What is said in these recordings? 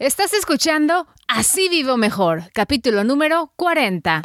Estás escuchando Así Vivo Mejor, capítulo número 40.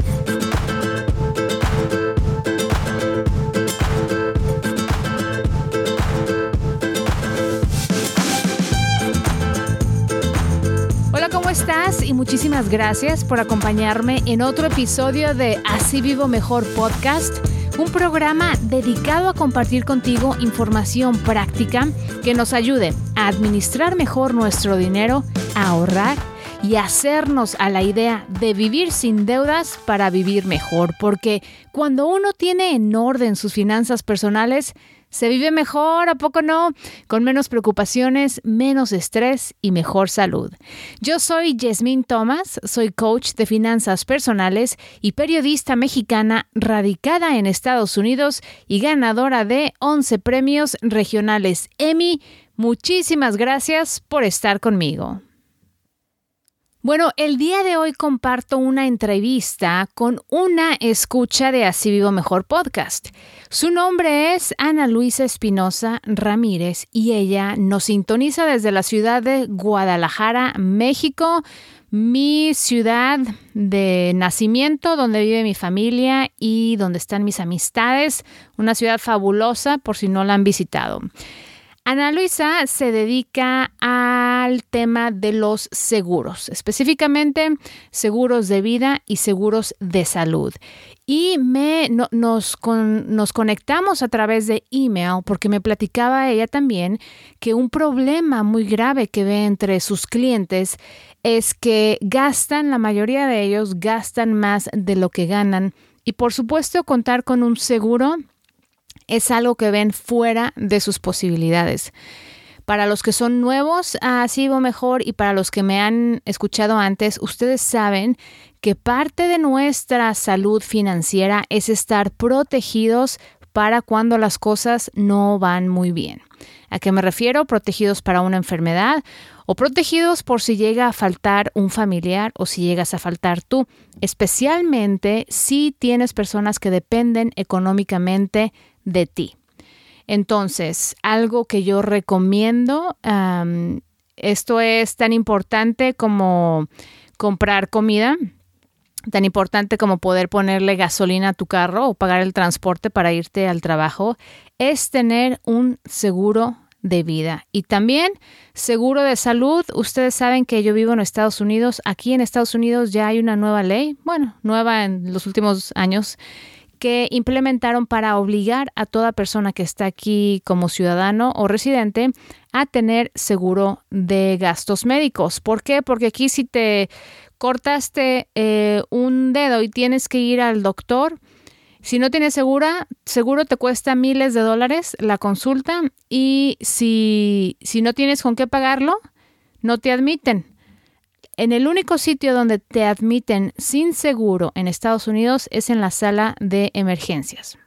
Hola, ¿cómo estás? Y muchísimas gracias por acompañarme en otro episodio de Así Vivo Mejor podcast un programa dedicado a compartir contigo información práctica que nos ayude a administrar mejor nuestro dinero, ahorrar y hacernos a la idea de vivir sin deudas para vivir mejor, porque cuando uno tiene en orden sus finanzas personales, se vive mejor, ¿a poco no? Con menos preocupaciones, menos estrés y mejor salud. Yo soy Yasmín Thomas, soy coach de finanzas personales y periodista mexicana radicada en Estados Unidos y ganadora de 11 premios regionales Emmy. Muchísimas gracias por estar conmigo. Bueno, el día de hoy comparto una entrevista con una escucha de Así Vivo Mejor podcast. Su nombre es Ana Luisa Espinosa Ramírez y ella nos sintoniza desde la ciudad de Guadalajara, México, mi ciudad de nacimiento, donde vive mi familia y donde están mis amistades. Una ciudad fabulosa por si no la han visitado. Ana Luisa se dedica al tema de los seguros, específicamente seguros de vida y seguros de salud. Y me, nos, nos conectamos a través de email porque me platicaba ella también que un problema muy grave que ve entre sus clientes es que gastan, la mayoría de ellos gastan más de lo que ganan. Y por supuesto contar con un seguro es algo que ven fuera de sus posibilidades. Para los que son nuevos a Sigo Mejor y para los que me han escuchado antes, ustedes saben que parte de nuestra salud financiera es estar protegidos para cuando las cosas no van muy bien. ¿A qué me refiero? Protegidos para una enfermedad o protegidos por si llega a faltar un familiar o si llegas a faltar tú, especialmente si tienes personas que dependen económicamente de ti. Entonces, algo que yo recomiendo, esto es tan importante como comprar comida, tan importante como poder ponerle gasolina a tu carro o pagar el transporte para irte al trabajo, es tener un seguro de vida y también seguro de salud. Ustedes saben que yo vivo en Estados Unidos. Aquí en Estados Unidos ya hay una nueva ley, bueno, nueva en los últimos años, que implementaron para obligar a toda persona que está aquí como ciudadano o residente a tener seguro de gastos médicos. ¿Por qué? Porque aquí si te cortaste eh, un dedo y tienes que ir al doctor, si no tienes segura, seguro te cuesta miles de dólares la consulta y si, si no tienes con qué pagarlo, no te admiten. En el único sitio donde te admiten sin seguro en Estados Unidos es en la sala de emergencias.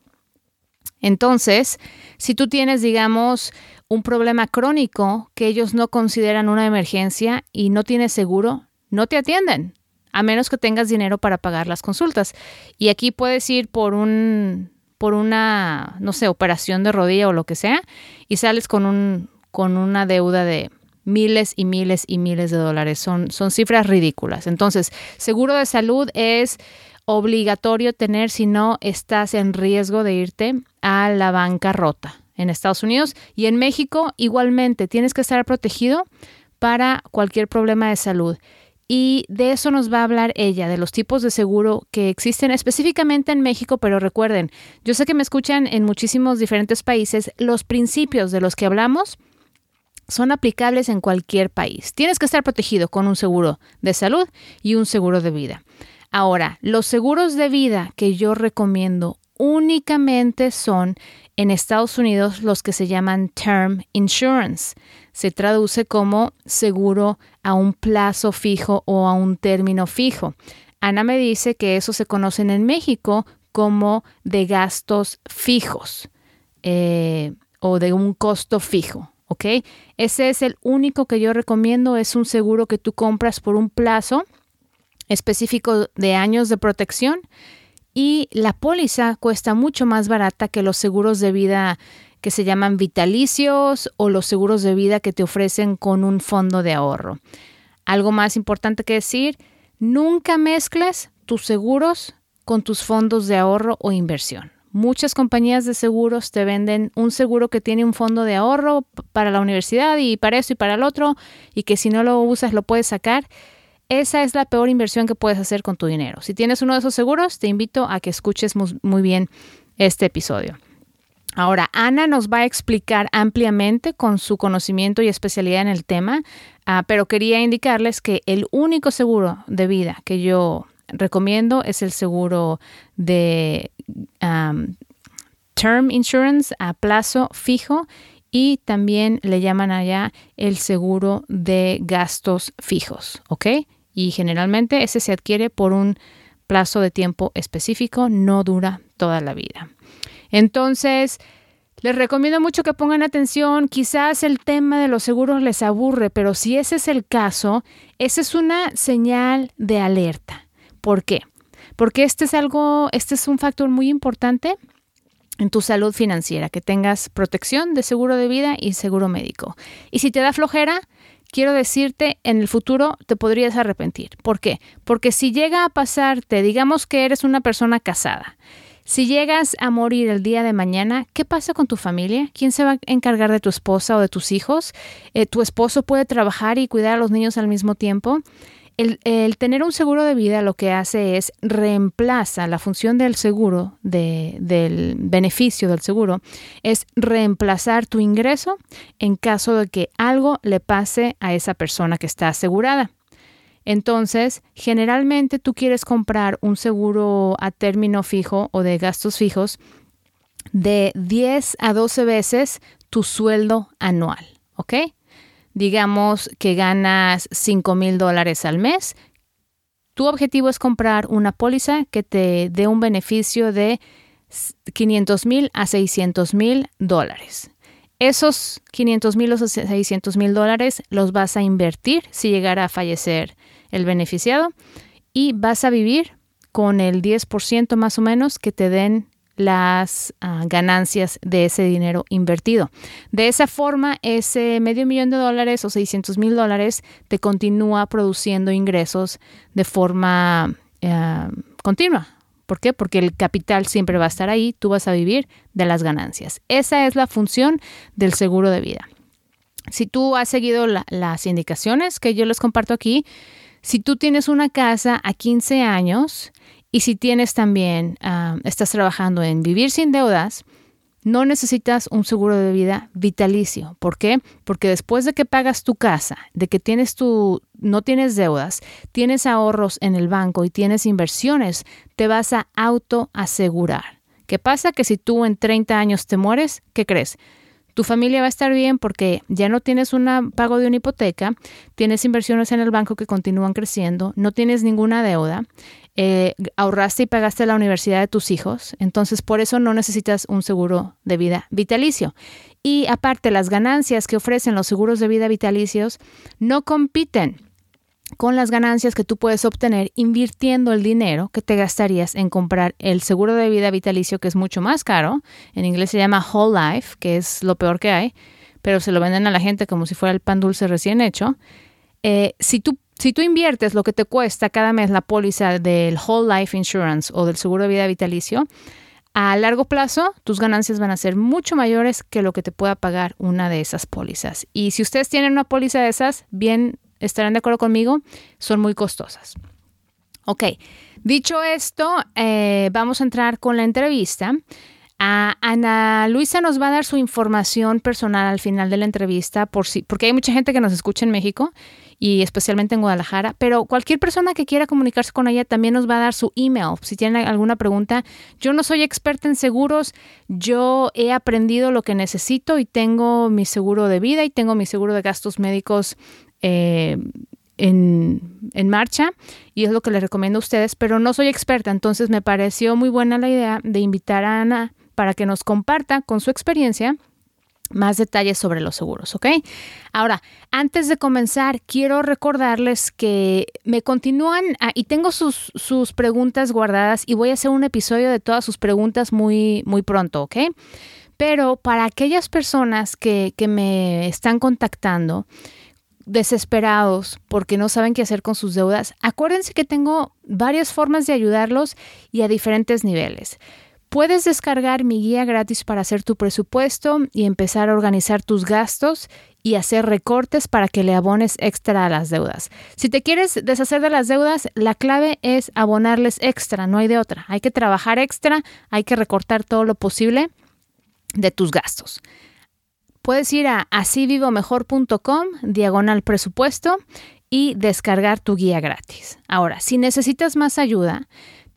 Entonces, si tú tienes, digamos, un problema crónico que ellos no consideran una emergencia y no tienes seguro, no te atienden, a menos que tengas dinero para pagar las consultas. Y aquí puedes ir por un por una, no sé, operación de rodilla o lo que sea, y sales con un con una deuda de miles y miles y miles de dólares. Son, son cifras ridículas. Entonces, seguro de salud es obligatorio tener si no estás en riesgo de irte a la bancarrota en Estados Unidos y en México igualmente tienes que estar protegido para cualquier problema de salud. Y de eso nos va a hablar ella, de los tipos de seguro que existen específicamente en México, pero recuerden, yo sé que me escuchan en muchísimos diferentes países, los principios de los que hablamos son aplicables en cualquier país. Tienes que estar protegido con un seguro de salud y un seguro de vida. Ahora, los seguros de vida que yo recomiendo únicamente son en Estados Unidos los que se llaman term insurance. Se traduce como seguro a un plazo fijo o a un término fijo. Ana me dice que eso se conocen en México como de gastos fijos eh, o de un costo fijo. ¿Ok? Ese es el único que yo recomiendo, es un seguro que tú compras por un plazo específico de años de protección y la póliza cuesta mucho más barata que los seguros de vida que se llaman vitalicios o los seguros de vida que te ofrecen con un fondo de ahorro. Algo más importante que decir, nunca mezcles tus seguros con tus fondos de ahorro o inversión. Muchas compañías de seguros te venden un seguro que tiene un fondo de ahorro para la universidad y para eso y para el otro y que si no lo usas lo puedes sacar. Esa es la peor inversión que puedes hacer con tu dinero. Si tienes uno de esos seguros, te invito a que escuches muy bien este episodio. Ahora, Ana nos va a explicar ampliamente con su conocimiento y especialidad en el tema, ah, pero quería indicarles que el único seguro de vida que yo recomiendo es el seguro de term insurance a plazo fijo y también le llaman allá el seguro de gastos fijos, ¿ok? Y generalmente ese se adquiere por un plazo de tiempo específico, no dura toda la vida. Entonces, les recomiendo mucho que pongan atención. Quizás el tema de los seguros les aburre, pero si ese es el caso, esa es una señal de alerta. ¿Por qué? Porque este es algo, este es un factor muy importante en tu salud financiera, que tengas protección de seguro de vida y seguro médico. Y si te da flojera, quiero decirte, en el futuro te podrías arrepentir. ¿Por qué? Porque si llega a pasarte, digamos que eres una persona casada, si llegas a morir el día de mañana, ¿qué pasa con tu familia? ¿Quién se va a encargar de tu esposa o de tus hijos? Eh, ¿Tu esposo puede trabajar y cuidar a los niños al mismo tiempo? El, tener un seguro de vida lo que hace es reemplaza la función del seguro, del beneficio del seguro, es reemplazar tu ingreso en caso de que algo le pase a esa persona que está asegurada. Entonces, generalmente tú quieres comprar un seguro a término fijo o de gastos fijos de 10 a 12 veces tu sueldo anual, ¿ok? Digamos que ganas 5 mil dólares al mes, tu objetivo es comprar una póliza que te dé un beneficio de 500 mil a 600 mil dólares. Esos 500 mil o 600 mil dólares los vas a invertir si llegara a fallecer el beneficiado y vas a vivir con el 10% más o menos que te den las ah, ganancias de ese dinero invertido. De esa forma, ese medio millón de dólares o 600 mil dólares te continúa produciendo ingresos de forma ah, continua. ¿Por qué? Porque el capital siempre va a estar ahí, tú vas a vivir de las ganancias. Esa es la función del seguro de vida. Si tú has seguido las indicaciones que yo les comparto aquí, si tú tienes una casa a 15 años y si tienes también, ah, estás trabajando en vivir sin deudas, no necesitas un seguro de vida vitalicio. ¿Por qué? Porque después de que pagas tu casa, de que tienes tu, no tienes deudas, tienes ahorros en el banco y tienes inversiones, te vas a autoasegurar. ¿Qué pasa? Que si tú en 30 años te mueres, ¿qué crees? Tu familia va a estar bien porque ya no tienes un pago de una hipoteca, tienes inversiones en el banco que continúan creciendo, no tienes ninguna deuda, eh, ahorraste y pagaste la universidad de tus hijos, entonces por eso no necesitas un seguro de vida vitalicio. Y aparte, las ganancias que ofrecen los seguros de vida vitalicios no compiten con las ganancias que tú puedes obtener invirtiendo el dinero que te gastarías en comprar el seguro de vida vitalicio, que es mucho más caro. En inglés se llama Whole Life, que es lo peor que hay, pero se lo venden a la gente como si fuera el pan dulce recién hecho. Eh, si, tú, si tú inviertes lo que te cuesta cada mes la póliza del Whole Life Insurance o del seguro de vida vitalicio, a largo plazo tus ganancias van a ser mucho mayores que lo que te pueda pagar una de esas pólizas. Y si ustedes tienen una póliza de esas, bien estarán de acuerdo conmigo, son muy costosas. Ok, dicho esto, eh, vamos a entrar con la entrevista. Ana Luisa nos va a dar su información personal al final de la entrevista, por si, porque hay mucha gente que nos escucha en México y especialmente en Guadalajara, pero cualquier persona que quiera comunicarse con ella también nos va a dar su email si tiene alguna pregunta. Yo no soy experta en seguros, yo he aprendido lo que necesito y tengo mi seguro de vida y tengo mi seguro de gastos médicos eh, en, en, marcha y es lo que les recomiendo a ustedes, pero no soy experta, entonces me pareció muy buena la idea de invitar a Ana para que nos comparta con su experiencia más detalles sobre los seguros, ¿ok? Ahora, antes de comenzar, quiero recordarles que me continúan ah, y tengo sus, sus, preguntas guardadas y voy a hacer un episodio de todas sus preguntas muy, muy pronto, ¿ok? Pero para aquellas personas que, que me están contactando, desesperados porque no saben qué hacer con sus deudas, acuérdense que tengo varias formas de ayudarlos y a diferentes niveles. Puedes descargar mi guía gratis para hacer tu presupuesto y empezar a organizar tus gastos y hacer recortes para que le abones extra a las deudas. Si te quieres deshacer de las deudas, la clave es abonarles extra, no hay de otra. Hay que trabajar extra, hay que recortar todo lo posible de tus gastos. Puedes ir a asivivomejor.com, diagonal presupuesto y descargar tu guía gratis. Ahora, si necesitas más ayuda,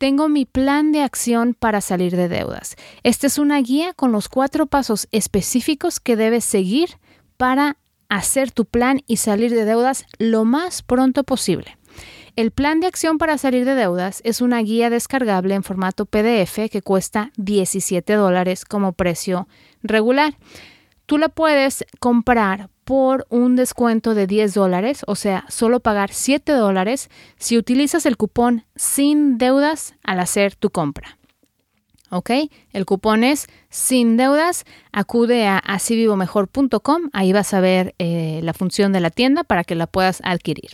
tengo mi plan de acción para salir de deudas. Esta es una guía con los cuatro pasos específicos que debes seguir para hacer tu plan y salir de deudas lo más pronto posible. El plan de acción para salir de deudas es una guía descargable en formato PDF que cuesta 17 dólares como precio regular. Tú la puedes comprar por un descuento de 10 dólares, o sea, solo pagar 7 dólares si utilizas el cupón sin deudas al hacer tu compra. ¿Ok? El cupón es sin deudas. Acude a asivivomejor.com. Ahí vas a ver eh, la función de la tienda para que la puedas adquirir.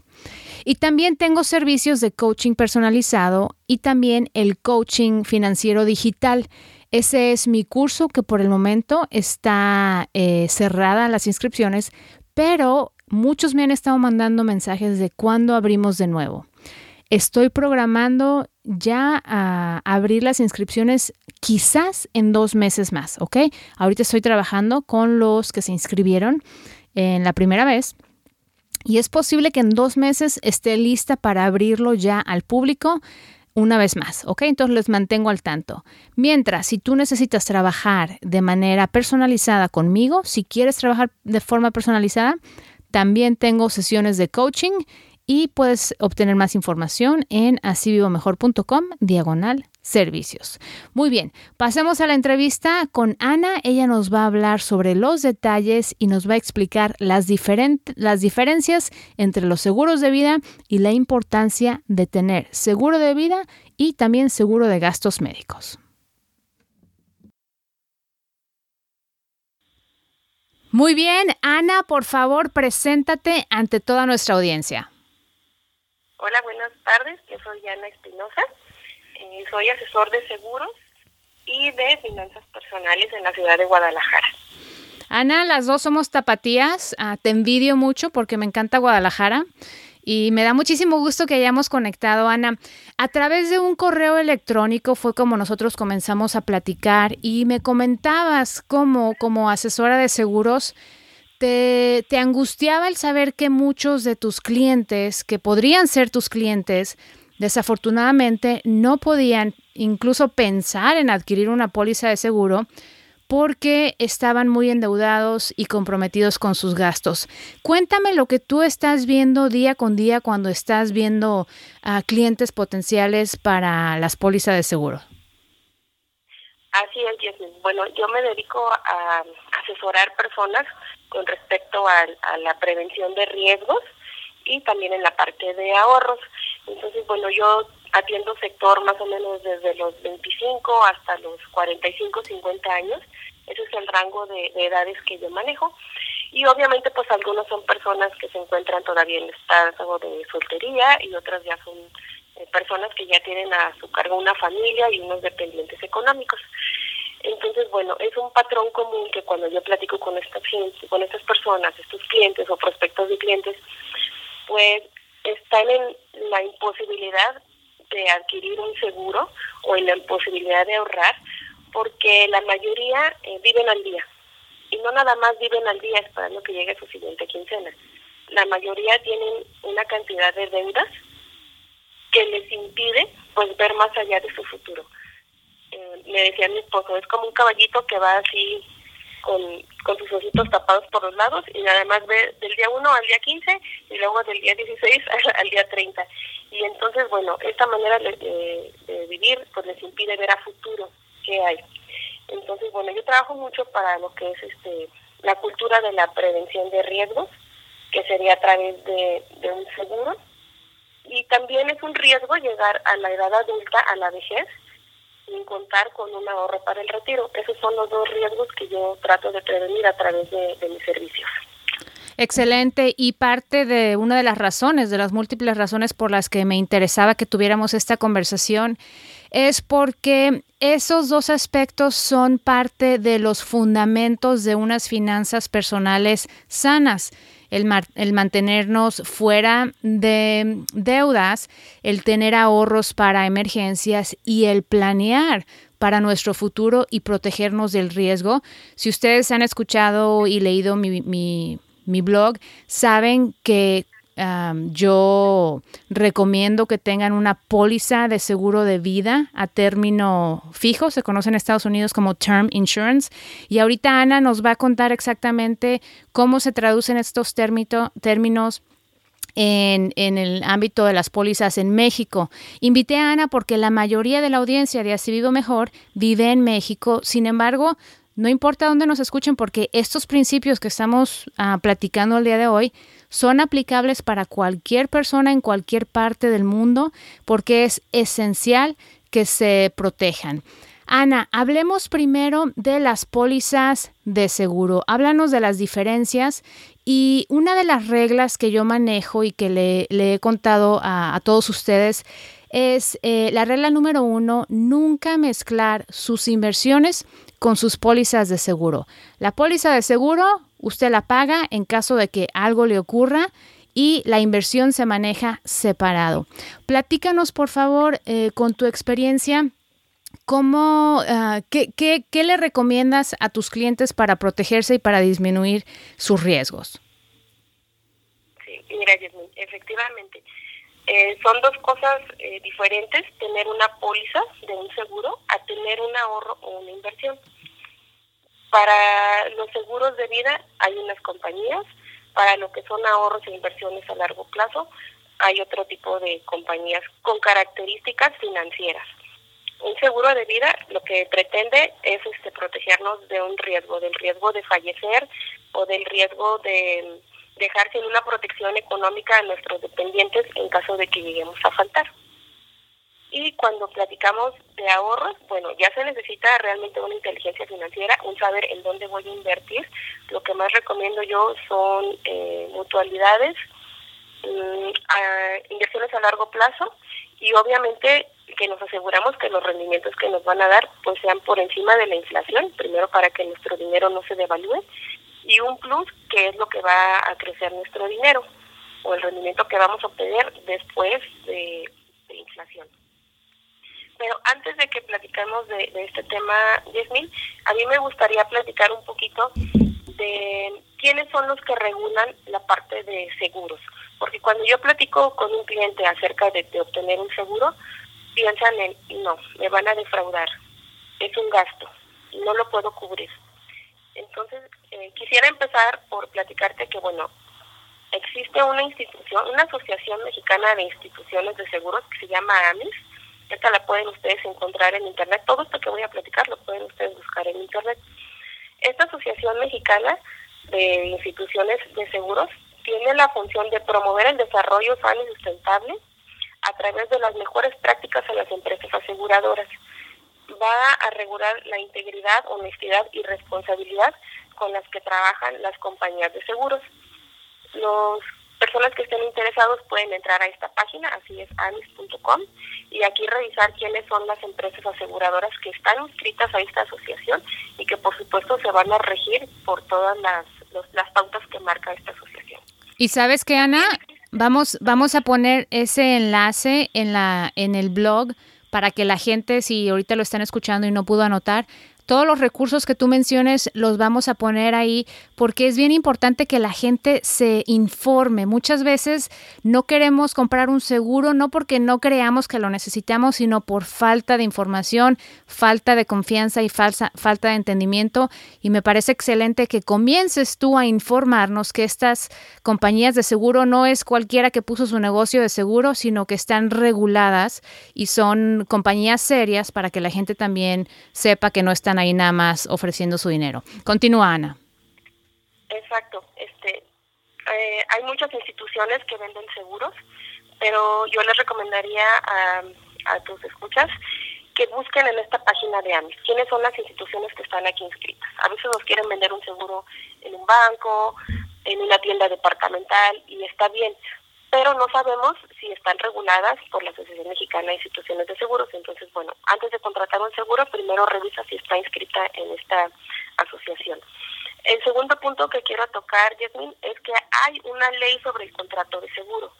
Y también tengo servicios de coaching personalizado y también el coaching financiero digital. Ese es mi curso que por el momento está eh, cerrada las inscripciones, pero muchos me han estado mandando mensajes de cuándo abrimos de nuevo. Estoy programando ya a abrir las inscripciones quizás en dos meses más, ¿ok? Ahorita estoy trabajando con los que se inscribieron en la primera vez y es posible que en dos meses esté lista para abrirlo ya al público una vez más, ¿ok? Entonces les mantengo al tanto. Mientras, si tú necesitas trabajar de manera personalizada conmigo, si quieres trabajar de forma personalizada, también tengo sesiones de coaching y puedes obtener más información en asivivomejor.com diagonal servicios. Muy bien, pasemos a la entrevista con Ana. Ella nos va a hablar sobre los detalles y nos va a explicar las, las diferencias entre los seguros de vida y la importancia de tener seguro de vida y también seguro de gastos médicos. Muy bien, Ana, por favor, preséntate ante toda nuestra audiencia. Hola, buenas tardes. Yo soy Ana Espinosa. Eh, soy asesor de seguros y de finanzas personales en la ciudad de Guadalajara. Ana, las dos somos tapatías. Ah, te envidio mucho porque me encanta Guadalajara. Y me da muchísimo gusto que hayamos conectado, Ana. A través de un correo electrónico fue como nosotros comenzamos a platicar y me comentabas cómo como asesora de seguros te, angustiaba el saber que muchos de tus clientes, que podrían ser tus clientes, Desafortunadamente, no podían incluso pensar en adquirir una póliza de seguro porque estaban muy endeudados y comprometidos con sus gastos. Cuéntame lo que tú estás viendo día con día cuando estás viendo a clientes potenciales para las pólizas de seguro. Así es, Jasmine. Bueno, yo me dedico a asesorar personas con respecto a la prevención de riesgos y también en la parte de ahorros. Entonces, bueno, yo atiendo sector más o menos desde los 25 hasta los 45, 50 años. Ese es el rango de, edades que yo manejo. Y obviamente, pues algunos son personas que se encuentran todavía en estado de soltería y otras ya son eh, personas que ya tienen a su cargo una familia y unos dependientes económicos. Entonces, bueno, es un patrón común que cuando yo platico con estas, con estas personas, estos clientes o prospectos de clientes, pues están en la imposibilidad de adquirir un seguro o en la imposibilidad de ahorrar porque la mayoría eh, viven al día y no nada más viven al día esperando que llegue su siguiente quincena. La mayoría tienen una cantidad de deudas que les impide pues ver más allá de su futuro. Eh, me decía mi esposo, es como un caballito que va así con, con sus ojitos tapados por los lados y además ve del día 1 al día 15 y luego del día 16 al, día 30. Y entonces, bueno, esta manera de, vivir pues les impide ver a futuro qué hay. Entonces, bueno, yo trabajo mucho para lo que es este la cultura de la prevención de riesgos, que sería a través de, de un seguro. Y también es un riesgo llegar a la edad adulta, a la vejez, sin contar con un ahorro para el retiro. Esos son los dos riesgos que yo trato de prevenir a través de, mis servicios. Excelente y parte de una de las razones, de las múltiples razones por las que me interesaba que tuviéramos esta conversación es porque esos dos aspectos son parte de los fundamentos de unas finanzas personales sanas. El, el, mantenernos fuera de deudas, el tener ahorros para emergencias y el planear para nuestro futuro y protegernos del riesgo. Si ustedes han escuchado y leído mi, mi, mi blog, saben que yo recomiendo que tengan una póliza de seguro de vida a término fijo, se conoce en Estados Unidos como Term Insurance. Y ahorita Ana nos va a contar exactamente cómo se traducen estos términos en, en, el ámbito de las pólizas en México. Invité a Ana porque la mayoría de la audiencia de Así Vivo Mejor vive en México. Sin embargo, no importa dónde nos escuchen porque estos principios que estamos uh, platicando el día de hoy son aplicables para cualquier persona en cualquier parte del mundo porque es esencial que se protejan. Ana, hablemos primero de las pólizas de seguro. Háblanos de las diferencias y una de las reglas que yo manejo y que le, he contado a, a todos ustedes es eh, la regla número uno, nunca mezclar sus inversiones con sus pólizas de seguro. La póliza de seguro usted la paga en caso de que algo le ocurra y la inversión se maneja separado. Platícanos, por favor, eh, con tu experiencia, ¿cómo, uh, qué, qué, qué le recomiendas a tus clientes para protegerse y para disminuir sus riesgos? Sí, mira, efectivamente. Eh, son dos cosas eh, diferentes, tener una póliza de un seguro a tener un ahorro o una inversión. Para los seguros de vida hay unas compañías, para lo que son ahorros e inversiones a largo plazo hay otro tipo de compañías con características financieras. Un seguro de vida lo que pretende es este, protegernos de un riesgo, del riesgo de fallecer o del riesgo de dejar sin una protección económica a nuestros dependientes en caso de que lleguemos a faltar. Y cuando platicamos de ahorros, bueno, ya se necesita realmente una inteligencia financiera, un saber en dónde voy a invertir. Lo que más recomiendo yo son eh, mutualidades, mm, inversiones a largo plazo y obviamente que nos aseguramos que los rendimientos que nos van a dar pues sean por encima de la inflación, primero para que nuestro dinero no se devalúe y un plus que es lo que va a crecer nuestro dinero o el rendimiento que vamos a obtener después de, inflación. Pero antes de que platicamos de, este tema, Yasmin, a mí me gustaría platicar un poquito de quiénes son los que regulan la parte de seguros. Porque cuando yo platico con un cliente acerca de obtener un seguro, piensan en, no, me van a defraudar, es un gasto, no lo puedo cubrir. Entonces, eh, quisiera empezar por platicarte que, bueno, existe una institución, una asociación mexicana de instituciones de seguros que se llama AMIS. Esta la pueden ustedes encontrar en Internet. Todo esto que voy a platicar lo pueden ustedes buscar en Internet. Esta asociación mexicana de instituciones de seguros tiene la función de promover el desarrollo sano y sustentable a través de las mejores prácticas en las empresas aseguradoras va a regular la integridad, honestidad y responsabilidad con las que trabajan las compañías de seguros. Las personas que estén interesados pueden entrar a esta página, así es anis.com, y aquí revisar quiénes son las empresas aseguradoras que están inscritas a esta asociación y que por supuesto se van a regir por todas las, las pautas que marca esta asociación. Y sabes que Ana, vamos, vamos a poner ese enlace en la, en el blog para que la gente, si ahorita lo están escuchando y no pudo anotar, todos los recursos que tú menciones los vamos a poner ahí porque es bien importante que la gente se informe. Muchas veces no queremos comprar un seguro no porque no creamos que lo necesitamos, sino por falta de información, falta de confianza y falsa, falta de entendimiento. Y me parece excelente que comiences tú a informarnos que estas compañías de seguro no es cualquiera que puso su negocio de seguro, sino que están reguladas y son compañías serias para que la gente también sepa que no están ahí nada más ofreciendo su dinero. Continúa, Ana. Exacto. Este, eh, hay muchas instituciones que venden seguros, pero yo les recomendaría a, a tus escuchas que busquen en esta página de AMIS quiénes son las instituciones que están aquí inscritas. A veces nos quieren vender un seguro en un banco, en una tienda departamental y está bien, pero no sabemos si están reguladas por la Asociación Mexicana de Instituciones de Seguros. Entonces, bueno, antes de contratar un seguro, primero revisa si está inscrita en esta asociación. El segundo punto que quiero tocar, Jasmine, es que hay una ley sobre el contrato de seguro.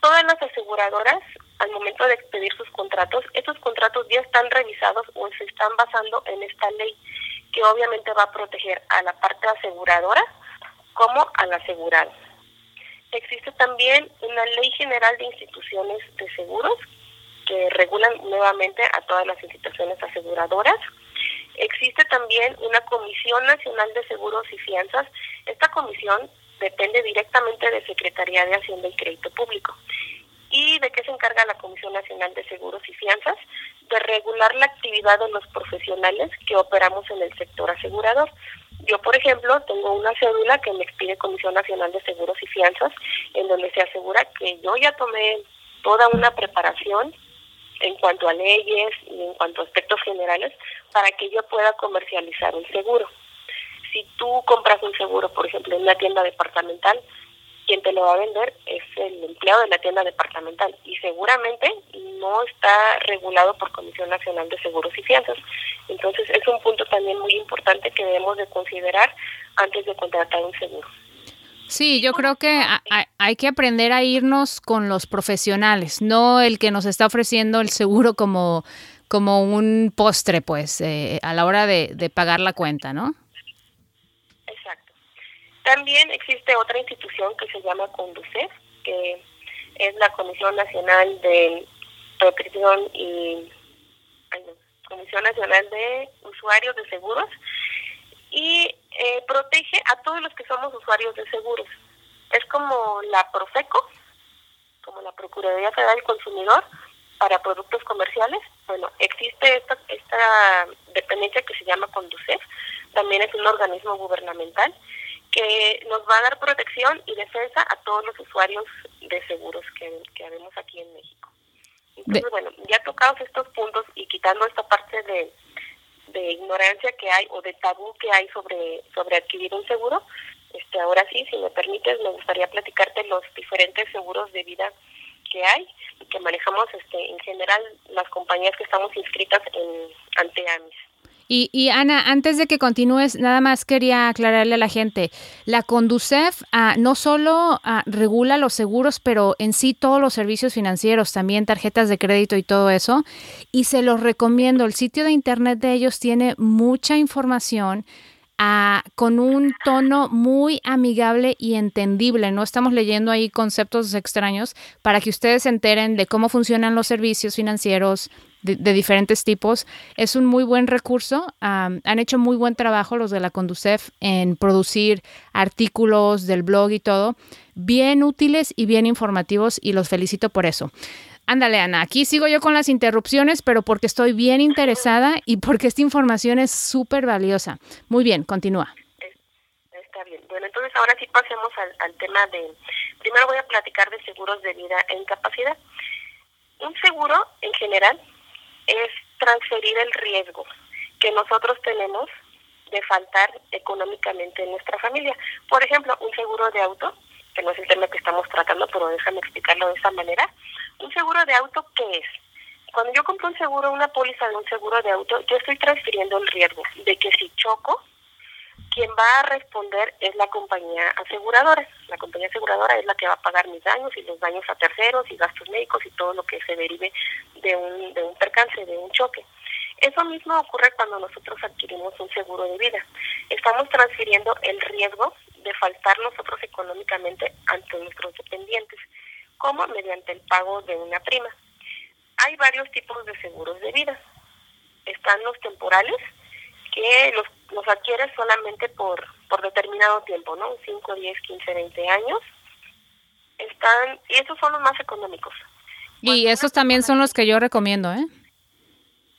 Todas las aseguradoras, al momento de expedir sus contratos, esos contratos ya están revisados o se están basando en esta ley, que obviamente va a proteger a la parte aseguradora como al asegurado. Existe también una ley general de instituciones de seguros que regulan nuevamente a todas las instituciones aseguradoras. Existe también una Comisión Nacional de Seguros y Fianzas. Esta comisión depende directamente de Secretaría de Hacienda y Crédito Público. ¿Y de qué se encarga la Comisión Nacional de Seguros y Fianzas? De regular la actividad de los profesionales que operamos en el sector asegurador. Yo, por ejemplo, tengo una cédula que me expide Comisión Nacional de Seguros y Fianzas, en donde se asegura que yo ya tomé toda una preparación en cuanto a leyes y en cuanto a aspectos generales para que yo pueda comercializar un seguro. Si tú compras un seguro, por ejemplo, en una tienda departamental, quien te lo va a vender es el empleado de la tienda departamental y seguramente no está regulado por Comisión Nacional de Seguros y Fianzas. Entonces es un punto también muy importante que debemos de considerar antes de contratar un seguro. Sí, yo creo que hay que aprender a irnos con los profesionales, no el que nos está ofreciendo el seguro como, como un postre, pues, eh, a la hora de, de pagar la cuenta, ¿no? También existe otra institución que se llama CONDUCEF, que es la Comisión Nacional de Protección y Comisión Nacional de Usuarios de Seguros y eh, protege a todos los que somos usuarios de seguros. Es como la Profeco, como la Procuraduría Federal del Consumidor para productos comerciales. Bueno, existe esta, esta dependencia que se llama CONDUCEF, también es un organismo gubernamental que nos va a dar protección y defensa a todos los usuarios de seguros que, que habemos aquí en México. Entonces, bueno, ya tocados estos puntos y quitando esta parte de, de ignorancia que hay o de tabú que hay sobre, sobre adquirir un seguro, este ahora sí, si me permites, me gustaría platicarte los diferentes seguros de vida que hay y que manejamos este en general las compañías que estamos inscritas en ante AMIS. Y, Ana, antes de que continúes, nada más quería aclararle a la gente, la Conducef ah, no solo ah, regula los seguros, pero en sí todos los servicios financieros, también tarjetas de crédito y todo eso, y se los recomiendo, el sitio de internet de ellos tiene mucha información. Con un tono muy amigable y entendible. No estamos leyendo ahí conceptos extraños para que ustedes se enteren de cómo funcionan los servicios financieros, de, diferentes tipos. Es un muy buen recurso. han hecho muy buen trabajo los de la Conducef en producir artículos del blog y todo, bien útiles y bien informativos y los felicito por eso. Ándale, Ana, aquí sigo yo con las interrupciones, pero porque estoy bien interesada y porque esta información es súper valiosa. Muy bien, continúa. Está bien. Bueno, entonces ahora sí pasemos al, al tema de... Primero voy a platicar de seguros de vida e incapacidad. Un seguro, en general, es transferir el riesgo que nosotros tenemos de faltar económicamente en nuestra familia. Por ejemplo, un seguro de auto, que no es el tema que estamos tratando, pero déjame explicarlo de esa manera. Un seguro de auto, ¿qué es? Cuando yo compro un seguro, una póliza de un seguro de auto, yo estoy transfiriendo el riesgo de que si choco, quien va a responder es la compañía aseguradora. La compañía aseguradora es la que va a pagar mis daños y los daños a terceros y gastos médicos y todo lo que se derive de un, de un percance, de un choque. Eso mismo ocurre cuando nosotros adquirimos un seguro de vida. Estamos transfiriendo el riesgo de faltar nosotros económicamente ante nuestros dependientes, como mediante el pago de una prima. Hay varios tipos de seguros de vida. Están los temporales, que los, los adquieres solamente por, por determinado tiempo, ¿no? 5, 10, 15, 20 años. Están, y esos son los más económicos. Y esos también son los que yo recomiendo, ¿eh?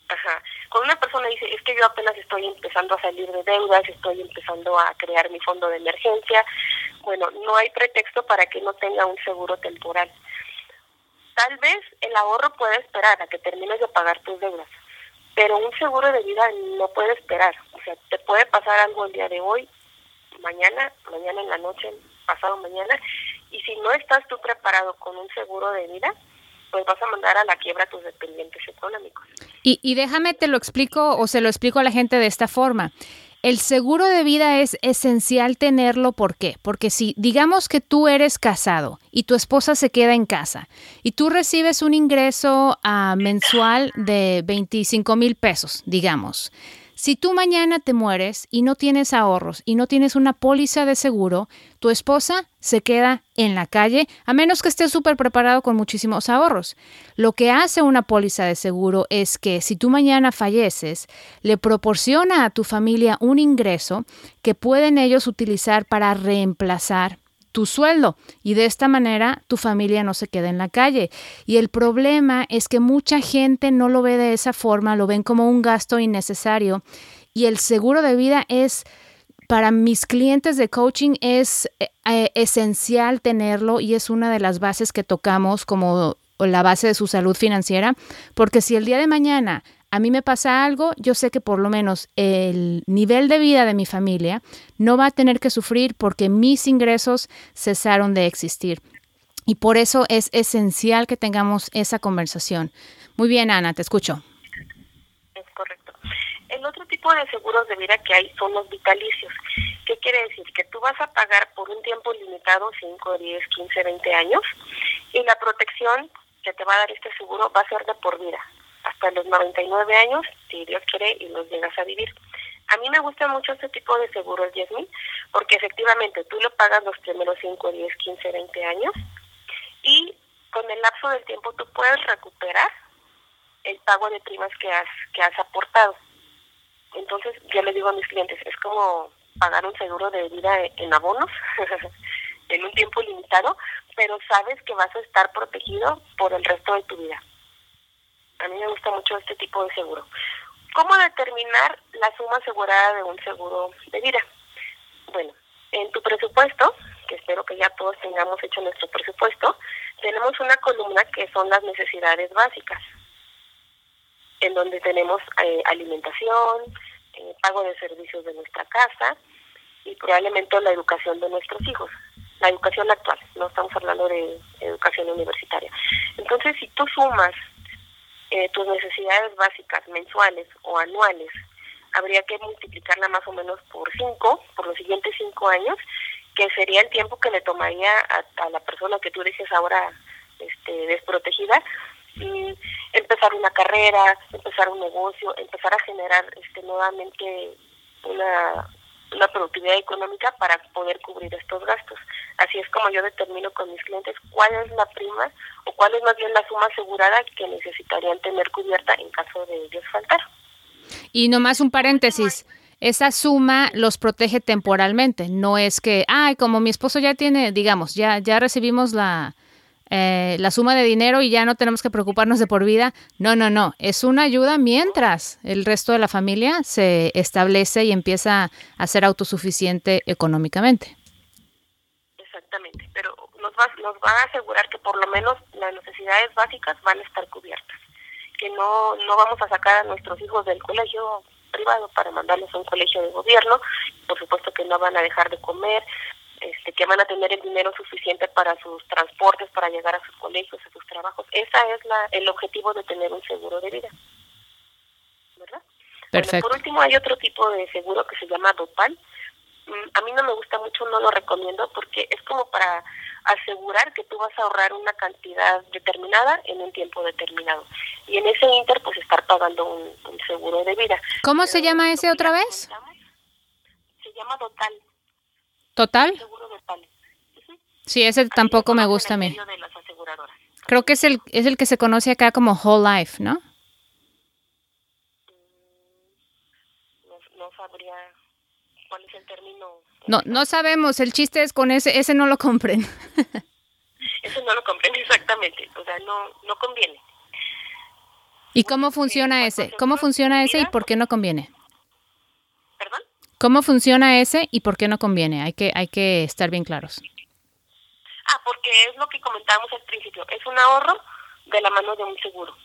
Ajá. Cuando una persona dice, es que yo apenas estoy empezando a salir de deudas, estoy empezando a crear mi fondo de emergencia, bueno, no hay pretexto para que no tenga un seguro temporal. Tal vez el ahorro puede esperar a que termines de pagar tus deudas, pero un seguro de vida no puede esperar. O sea, te puede pasar algo el día de hoy, mañana, mañana en la noche, pasado mañana. Y si no estás tú preparado con un seguro de vida, pues vas a mandar a la quiebra tus dependientes económicos. Y, y déjame te lo explico o se lo explico a la gente de esta forma. El seguro de vida es esencial tenerlo, ¿por qué? Porque si digamos que tú eres casado y tu esposa se queda en casa y tú recibes un ingreso uh, mensual de 25 mil pesos, digamos, si tú mañana te mueres y no tienes ahorros y no tienes una póliza de seguro, tu esposa se queda en la calle a menos que estés súper preparado con muchísimos ahorros. Lo que hace una póliza de seguro es que si tú mañana falleces, le proporciona a tu familia un ingreso que pueden ellos utilizar para reemplazar tu sueldo y de esta manera tu familia no se queda en la calle. Y el problema es que mucha gente no lo ve de esa forma, lo ven como un gasto innecesario y el seguro de vida es para mis clientes de coaching es eh, eh, esencial tenerlo y es una de las bases que tocamos como la base de su salud financiera, porque si el día de mañana a mí me pasa algo, yo sé que por lo menos el nivel de vida de mi familia no va a tener que sufrir porque mis ingresos cesaron de existir. Y por eso es esencial que tengamos esa conversación. Muy bien, Ana, te escucho. Es correcto. El otro tipo de seguros de vida que hay son los vitalicios. ¿Qué quiere decir? Que tú vas a pagar por un tiempo limitado, 5, 10, 15, 20 años, y la protección que te va a dar este seguro va a ser de por vida hasta los 99 años, si Dios quiere, y los llegas a vivir. A mí me gusta mucho este tipo de seguros, Yasmin, porque efectivamente tú lo pagas los primeros 5, 10, 15, 20 años y con el lapso del tiempo tú puedes recuperar el pago de primas que has, que has aportado. Entonces, yo le digo a mis clientes, es como pagar un seguro de vida en abonos en un tiempo limitado, pero sabes que vas a estar protegido por el resto de tu vida. A mí me gusta mucho este tipo de seguro. ¿Cómo determinar la suma asegurada de un seguro de vida? Bueno, en tu presupuesto, que espero que ya todos tengamos hecho nuestro presupuesto, tenemos una columna que son las necesidades básicas, en donde tenemos eh, alimentación, eh, pago de servicios de nuestra casa y probablemente la educación de nuestros hijos, la educación actual, no estamos hablando de educación universitaria. Entonces, si tú sumas eh, tus necesidades básicas mensuales o anuales, habría que multiplicarla más o menos por cinco, por los siguientes cinco años, que sería el tiempo que le tomaría a, la persona que tú dices ahora este, desprotegida, y empezar una carrera, empezar un negocio, empezar a generar este, nuevamente una una productividad económica para poder cubrir estos gastos. Así es como yo determino con mis clientes cuál es la prima o cuál es más bien la suma asegurada que necesitarían tener cubierta en caso de ellos faltar. Y nomás un paréntesis. Esa suma los protege temporalmente, no es que, ay, como mi esposo ya tiene, digamos, ya, ya recibimos la, eh, la suma de dinero y ya no tenemos que preocuparnos de por vida. No, no, no. Es una ayuda mientras el resto de la familia se establece y empieza a ser autosuficiente económicamente. Exactamente, pero nos va, nos va a asegurar que por lo menos las necesidades básicas van a estar cubiertas, que no, no vamos a sacar a nuestros hijos del colegio privado para mandarlos a un colegio de gobierno, por supuesto que no van a dejar de comer, este, que van a tener el dinero suficiente para sus transportes, para llegar a sus colegios, a sus trabajos. Esa es la, el objetivo de tener un seguro de vida. ¿Verdad? Perfecto. por último, hay otro tipo de seguro que se llama Dopal. Mm, a mí no me gusta mucho, no lo recomiendo porque es como para asegurar que tú vas a ahorrar una cantidad determinada en un tiempo determinado. Y en ese inter, pues estar pagando un, seguro de vida. ¿Cómo se llama ese otra vez? Se llama Total. ¿Total? Sí, ese tampoco me gusta a mí. Creo que es el, es el que se conoce acá como Whole Life, ¿no? Mm, no, sabría cuál es el término. No, no sabemos. El chiste es con ese, ese no lo compren. ese no lo compren exactamente. O sea, no, no conviene. ¿Y cómo funciona ese? ¿Cómo funciona ese y por qué no conviene? ¿Cómo funciona ese y por qué no conviene? Hay que, hay que estar bien claros. Ah, porque es lo que comentábamos al principio, es un ahorro de la mano de un seguro.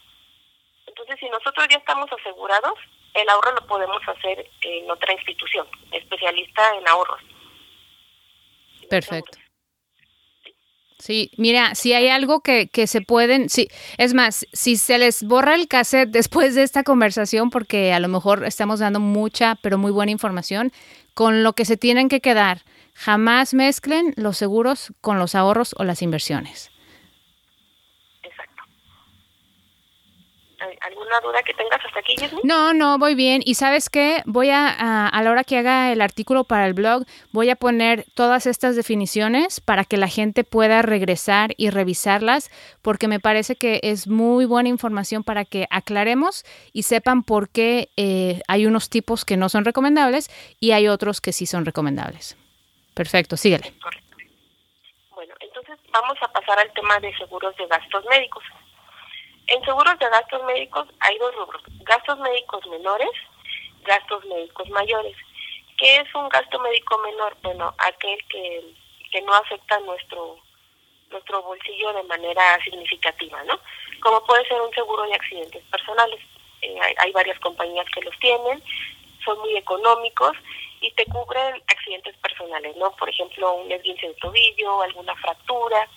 Entonces, si nosotros ya estamos asegurados, el ahorro lo podemos hacer en otra institución, especialista en ahorros. Perfecto. Sí, mira, si hay algo que, que se pueden, sí, es más, si se les borra el cassette después de esta conversación, porque a lo mejor estamos dando mucha, pero muy buena información, con lo que se tienen que quedar, jamás mezclen los seguros con los ahorros o las inversiones. ¿Alguna duda que tengas hasta aquí, No, no, voy bien. Y sabes qué, voy a, a, la hora que haga el artículo para el blog, voy a poner todas estas definiciones para que la gente pueda regresar y revisarlas, porque me parece que es muy buena información para que aclaremos y sepan por qué eh, hay unos tipos que no son recomendables y hay otros que sí son recomendables. Perfecto, síguele. Bueno, entonces vamos a pasar al tema de seguros de gastos médicos. En seguros de gastos médicos hay dos rubros, gastos médicos menores, gastos médicos mayores. ¿Qué es un gasto médico menor? Bueno, aquel que, que no afecta nuestro nuestro bolsillo de manera significativa, ¿no? Como puede ser un seguro de accidentes personales. Eh, hay, hay, varias compañías que los tienen, son muy económicos y te cubren accidentes personales, ¿no? Por ejemplo, un esguince de tobillo, alguna fractura,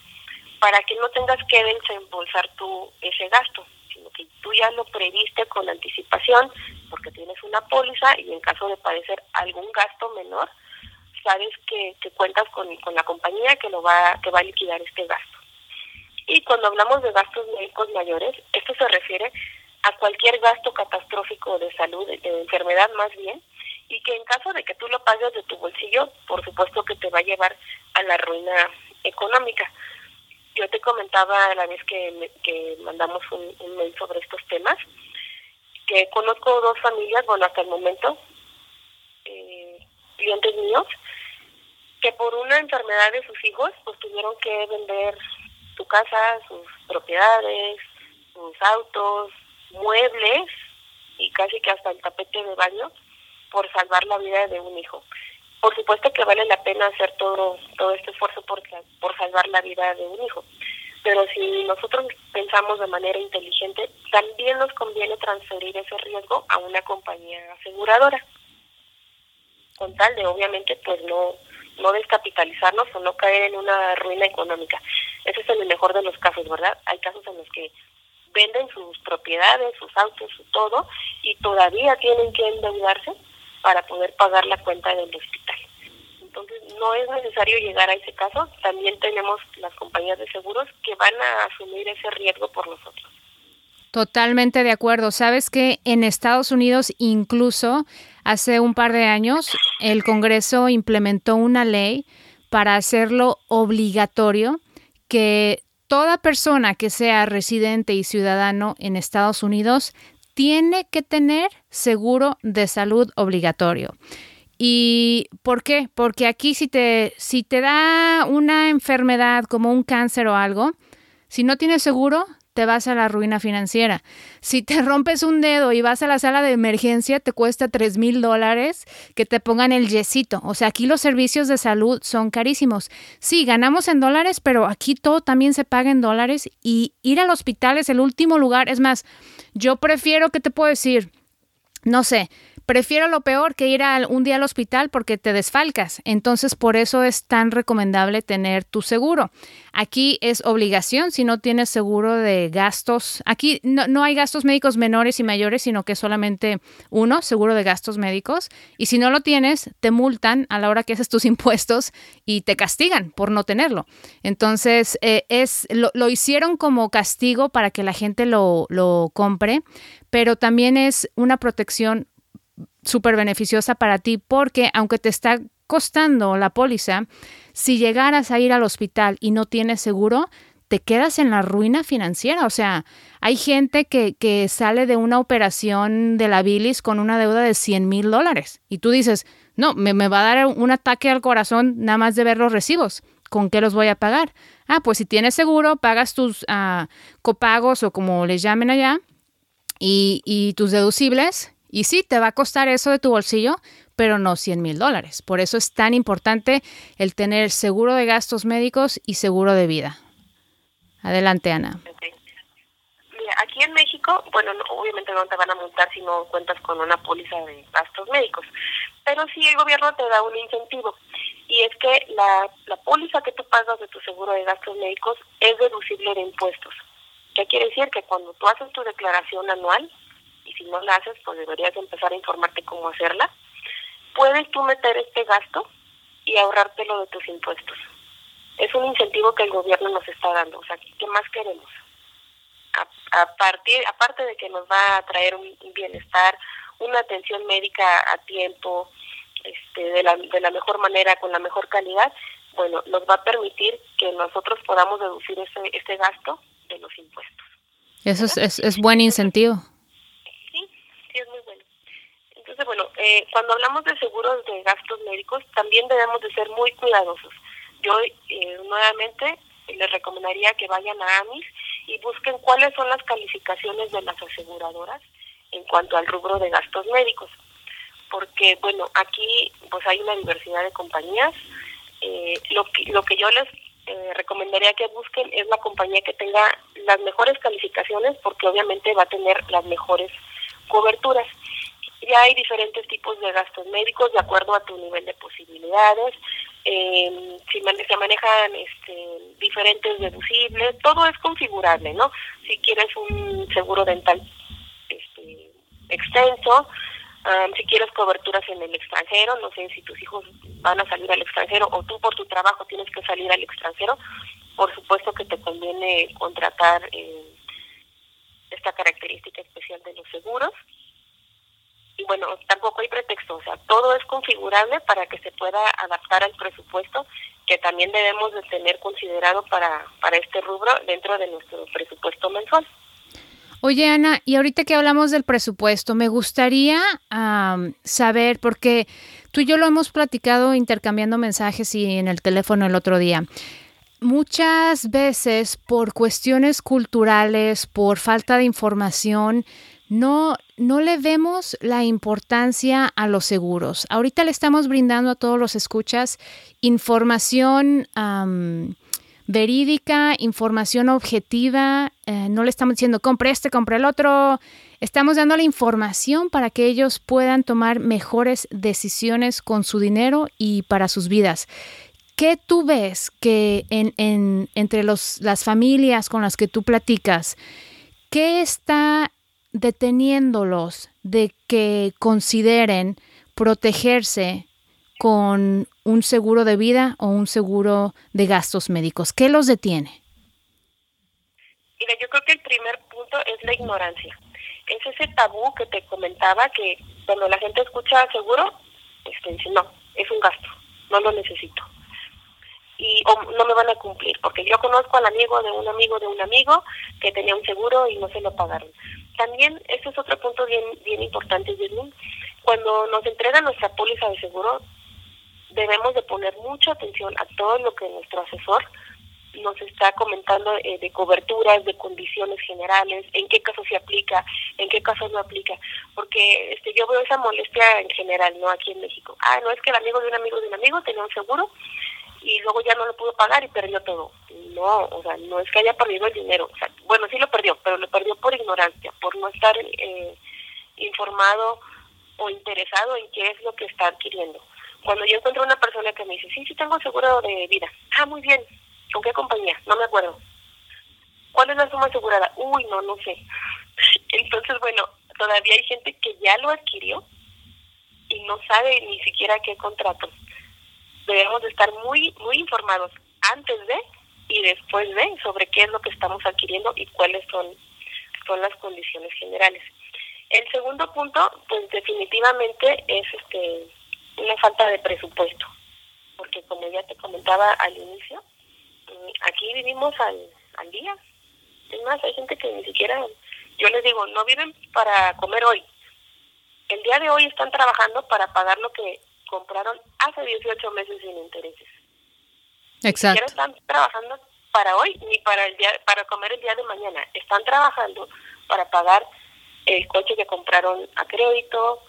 para que no tengas que desembolsar tú ese gasto, sino que tú ya lo previste con anticipación porque tienes una póliza y en caso de padecer algún gasto menor, sabes que, que cuentas con, con la compañía que lo va que va a liquidar este gasto. Y cuando hablamos de gastos médicos mayores, esto se refiere a cualquier gasto catastrófico de salud, de, de enfermedad más bien, y que en caso de que tú lo pagues de tu bolsillo, por supuesto que te va a llevar a la ruina económica yo te comentaba la vez que, que mandamos un, mail sobre estos temas, que conozco dos familias, bueno, hasta el momento, eh, clientes míos, que por una enfermedad de sus hijos, pues tuvieron que vender su casa, sus propiedades, sus autos, muebles y casi que hasta el tapete de baño por salvar la vida de un hijo por supuesto que vale la pena hacer todo todo este esfuerzo por, por salvar la vida de un hijo. Pero si nosotros pensamos de manera inteligente, también nos conviene transferir ese riesgo a una compañía aseguradora, con tal de obviamente pues no no descapitalizarnos o no caer en una ruina económica. Ese es el mejor de los casos, ¿verdad? Hay casos en los que venden sus propiedades, sus autos, su todo, y todavía tienen que endeudarse para poder pagar la cuenta del hospital. Entonces, no es necesario llegar a ese caso. También tenemos las compañías de seguros que van a asumir ese riesgo por nosotros. Totalmente de acuerdo. Sabes que en Estados Unidos, incluso hace un par de años, el Congreso implementó una ley para hacerlo obligatorio que toda persona que sea residente y ciudadano en Estados Unidos tiene que tener seguro de salud obligatorio. ¿Y por qué? Porque aquí si te, si te da una enfermedad como un cáncer o algo, si no tienes seguro, te vas a la ruina financiera. Si te rompes un dedo y vas a la sala de emergencia, te cuesta 3 mil dólares que te pongan el yesito. O sea, aquí los servicios de salud son carísimos. Sí, ganamos en dólares, pero aquí todo también se paga en dólares y ir al hospital es el último lugar. Es más, yo prefiero, ¿qué te puedo decir? No sé, prefiero lo peor que ir a un día al hospital porque te desfalcas. Entonces, por eso es tan recomendable tener tu seguro. Aquí es obligación si no tienes seguro de gastos. Aquí no, hay gastos médicos menores y mayores, sino que solamente uno, seguro de gastos médicos. Y si no lo tienes, te multan a la hora que haces tus impuestos y te castigan por no tenerlo. Entonces, eh, es, lo, lo, hicieron como castigo para que la gente lo, lo compre, pero también es una protección súper beneficiosa para ti porque aunque te está costando la póliza, si llegaras a ir al hospital y no tienes seguro, te quedas en la ruina financiera. O sea, hay gente que, que sale de una operación de la bilis con una deuda de 100 mil dólares y tú dices, no, me, me, va a dar un ataque al corazón nada más de ver los recibos. ¿Con qué los voy a pagar? Ah, pues si tienes seguro, pagas tus uh, copagos o como les llamen allá y, y tus deducibles y sí, te va a costar eso de tu bolsillo, pero no 100 mil dólares. Por eso es tan importante el tener seguro de gastos médicos y seguro de vida. Adelante, Ana. Aquí en México bueno, obviamente no te van a multar si no cuentas con una póliza de gastos médicos, pero sí el gobierno te da un incentivo y es que la, la póliza que tú pagas de tu seguro de gastos médicos es deducible de impuestos. ¿Qué quiere decir? Que cuando tú haces tu declaración anual, y si no la haces, pues deberías empezar a informarte cómo hacerla, puedes tú meter este gasto y ahorrártelo de tus impuestos. Es un incentivo que el gobierno nos está dando. O sea, ¿qué más queremos? A, partir, aparte de que nos va a traer un, bienestar, una atención médica a tiempo, este, de, la, de la mejor manera, con la mejor calidad, bueno, nos va a permitir que nosotros podamos deducir ese, ese gasto de los impuestos. Eso es, es, es buen incentivo. Sí, sí, es muy bueno. Entonces, bueno, eh, cuando hablamos de seguros de gastos médicos, también debemos de ser muy cuidadosos. Yo eh, nuevamente les recomendaría que vayan a AMIS y busquen cuáles son las calificaciones de las aseguradoras en cuanto al rubro de gastos médicos. Porque, bueno, aquí pues hay una diversidad de compañías. Eh, lo, que, lo que yo les eh, recomendaría que busquen es la compañía que tenga las mejores calificaciones porque obviamente va a tener las mejores coberturas. Ya hay diferentes tipos de gastos médicos de acuerdo a tu nivel de posibilidades. Eh, si se manejan este, diferentes deducibles, todo es configurable, ¿no? Si quieres un seguro dental este, extenso, si quieres coberturas en el extranjero, no sé si tus hijos van a salir al extranjero o tú por tu trabajo tienes que salir al extranjero, por supuesto que te conviene contratar eh, esta característica especial de los seguros. Y bueno, tampoco hay pretexto, o sea, todo es configurable para que se pueda adaptar al presupuesto que también debemos de tener considerado para, para este rubro dentro de nuestro presupuesto mensual. Oye, Ana, y ahorita que hablamos del presupuesto, me gustaría saber, porque tú y yo lo hemos platicado intercambiando mensajes y en el teléfono el otro día. Muchas veces por cuestiones culturales, por falta de información, no, no le vemos la importancia a los seguros. Ahorita le estamos brindando a todos los escuchas información verídica, información objetiva. Eh, no le estamos diciendo compre este, compre el otro. Estamos dando la información para que ellos puedan tomar mejores decisiones con su dinero y para sus vidas. ¿Qué tú ves que en, en, entre los, las familias con las que tú platicas, qué está deteniéndolos de que consideren protegerse con un seguro de vida o un seguro de gastos médicos? ¿Qué los detiene? Mira, yo creo que el primer punto es la ignorancia. Es ese tabú que te comentaba que cuando la gente escucha seguro, este, no, es un gasto, no lo necesito. Y no me van a cumplir, porque yo conozco al amigo de un amigo de un amigo que tenía un seguro y no se lo pagaron. También, ese es otro punto bien, bien importante, Jenny. Cuando nos entregan nuestra póliza de seguro, debemos de poner mucha atención a todo lo que nuestro asesor nos está comentando eh, de coberturas, de condiciones generales, en qué casos se aplica, en qué casos no aplica, porque este yo veo esa molestia en general, no aquí en México. Ah, no es que el amigo de un amigo de un amigo tenía un seguro y luego ya no lo pudo pagar y perdió todo. No, o sea, no es que haya perdido el dinero, o sea, bueno, sí lo perdió, pero lo perdió por ignorancia, por no estar eh, informado o interesado en qué es lo que está adquiriendo. Cuando yo encuentro una persona que me dice, sí, sí tengo seguro de vida. Ah, muy bien. ¿Con qué compañía? No me acuerdo. ¿Cuál es la suma asegurada? Uy, no, no sé. Entonces, bueno, todavía hay gente que ya lo adquirió y no sabe ni siquiera qué contrato. Debemos de estar muy, muy informados antes de y después de sobre qué es lo que estamos adquiriendo y cuáles son, son las condiciones generales. El segundo punto, pues definitivamente es este una falta de presupuesto, porque como ya te comentaba al inicio, mm, aquí vivimos al, al día. Es más, hay gente que ni siquiera, yo les digo, no viven para comer hoy. El día de hoy están trabajando para pagar lo que compraron hace 18 meses sin intereses. Exacto. Ni están trabajando para hoy ni para el día para comer el día de mañana. Están trabajando para pagar el coche que compraron a crédito,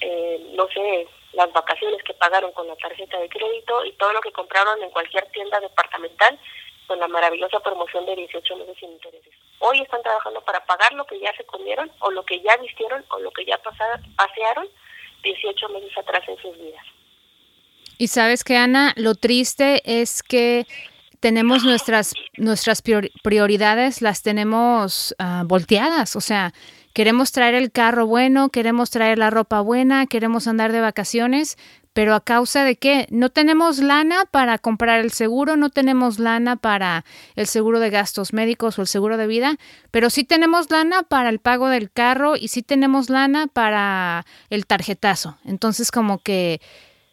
eh, no sé, las vacaciones que pagaron con la tarjeta de crédito y todo lo que compraron en cualquier tienda departamental con la maravillosa promoción de 18 meses sin intereses. hoy están trabajando para pagar lo que ya se comieron o lo que ya vistieron o lo que ya pasearon 18 meses atrás en sus vidas. Y sabes que Ana, lo triste es que tenemos nuestras, nuestras prioridades, las tenemos uh, volteadas, o sea, queremos traer el carro bueno, queremos traer la ropa buena, queremos andar de vacaciones, pero a causa de qué? No tenemos lana para comprar el seguro, no tenemos lana para el seguro de gastos médicos o el seguro de vida, pero sí tenemos lana para el pago del carro y sí tenemos lana para el tarjetazo. Entonces como que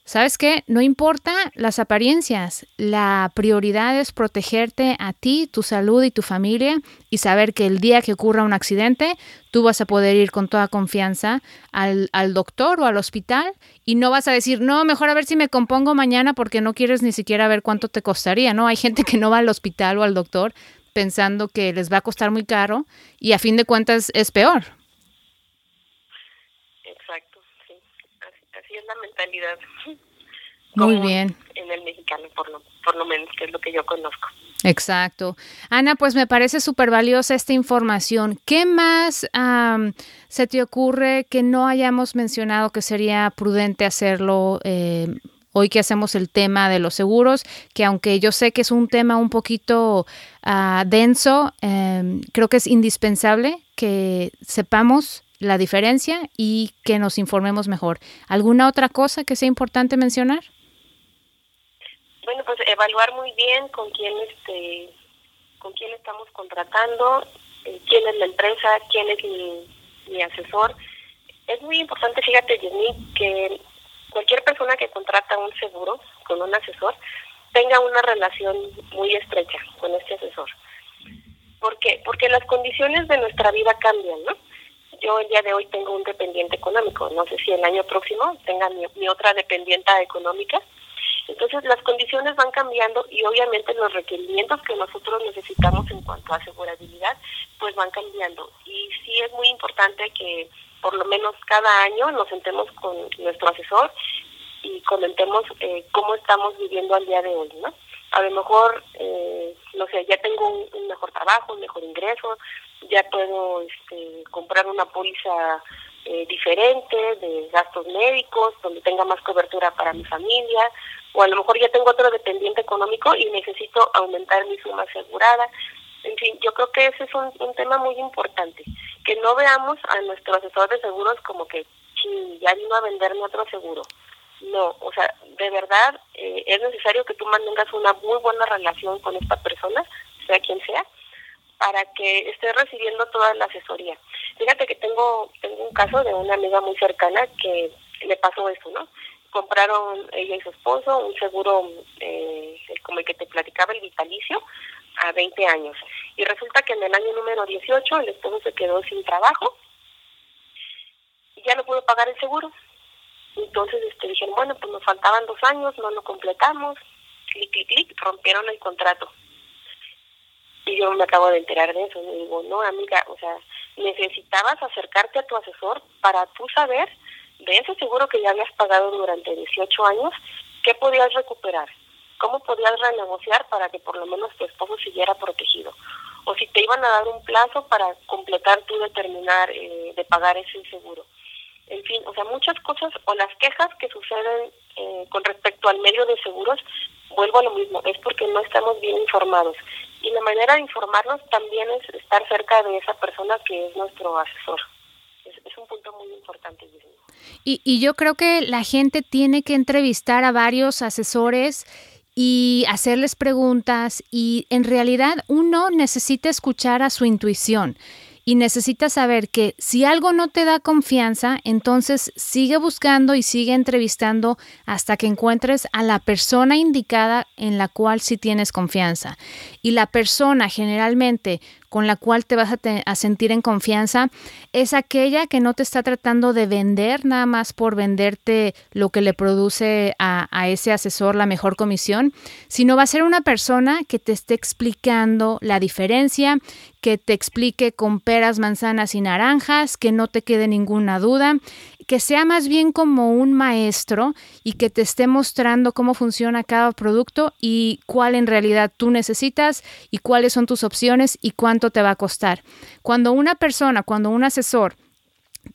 ¿Sabes qué? No importa las apariencias, la prioridad es protegerte a ti, tu salud y tu familia y saber que el día que ocurra un accidente, tú vas a poder ir con toda confianza al, al, doctor o al hospital y no vas a decir, no, mejor a ver si me compongo mañana porque no quieres ni siquiera ver cuánto te costaría, ¿no? Hay gente que no va al hospital o al doctor pensando que les va a costar muy caro y a fin de cuentas es peor. es la mentalidad. Muy bien. En el mexicano, por lo, por lo menos, que es lo que yo conozco. Exacto. Ana, pues me parece súper valiosa esta información. ¿Qué más se te ocurre que no hayamos mencionado que sería prudente hacerlo eh, hoy que hacemos el tema de los seguros? Que aunque yo sé que es un tema un poquito ah, denso, em, creo que es indispensable que sepamos la diferencia y que nos informemos mejor. ¿Alguna otra cosa que sea importante mencionar? Bueno, pues evaluar muy bien con quién este con quién estamos contratando, eh, quién es la empresa, quién es mi, asesor. Es muy importante, fíjate, Jenny, que cualquier persona que contrata un seguro con un asesor tenga una relación muy estrecha con este asesor. ¿Por qué? Porque las condiciones de nuestra vida cambian, ¿no? Yo el día de hoy tengo un dependiente económico, no sé si el año próximo tenga mi, otra dependienta económica. Entonces las condiciones van cambiando y obviamente los requerimientos que nosotros necesitamos en cuanto a asegurabilidad pues van cambiando. Y sí es muy importante que por lo menos cada año nos sentemos con nuestro asesor y comentemos eh, cómo estamos viviendo al día de hoy, ¿no? A lo mejor, eh, no sé, ya tengo un, mejor trabajo, un mejor ingreso, ya puedo este, una póliza eh, diferente de gastos médicos, donde tenga más cobertura para mi familia, o a lo mejor ya tengo otro dependiente económico y necesito aumentar mi suma asegurada. En fin, yo creo que ese es un, un tema muy importante, que no veamos a nuestro asesor de seguros como que, sí, ya vino a venderme otro seguro. No, o sea, de verdad eh, es necesario que tú mantengas una muy buena relación con esta persona, sea quien sea, para que esté recibiendo toda la asesoría. Fíjate que tengo, tengo un caso de una amiga muy cercana que le pasó eso, ¿no? Compraron ella y su esposo un seguro eh, como el que te platicaba, el vitalicio, a 20 años. Y resulta que en el año número 18 el esposo se quedó sin trabajo y ya no pudo pagar el seguro. Entonces este, dijeron, bueno, pues nos faltaban dos años, no lo completamos, clic, clic, clic, rompieron el contrato. Y yo me acabo de enterar de eso. Y digo, no, amiga, o sea, necesitabas acercarte a tu asesor para tú saber de ese seguro que ya habías pagado durante 18 años, qué podías recuperar, cómo podías renegociar para que por lo menos tu esposo siguiera protegido. O si te iban a dar un plazo para completar tú de terminar eh, de pagar ese seguro. En fin, o sea, muchas cosas o las quejas que suceden eh, con respecto al medio de seguros, vuelvo a lo mismo, es porque no estamos bien informados y la manera de informarnos también es estar cerca de esa persona que es nuestro asesor. Es, un punto muy importante. Y, y yo creo que la gente tiene que entrevistar a varios asesores y hacerles preguntas y en realidad uno necesita escuchar a su intuición y necesitas saber que si algo no te da confianza, entonces sigue buscando y sigue entrevistando hasta que encuentres a la persona indicada en la cual sí tienes confianza. Y la persona generalmente con la cual te vas a, sentir en confianza es aquella que no te está tratando de vender nada más por venderte lo que le produce a, a ese asesor la mejor comisión, sino va a ser una persona que te esté explicando la diferencia, que te explique con peras, manzanas y naranjas, que no te quede ninguna duda que sea más bien como un maestro y que te esté mostrando cómo funciona cada producto y cuál en realidad tú necesitas y cuáles son tus opciones y cuánto te va a costar. Cuando una persona, cuando un asesor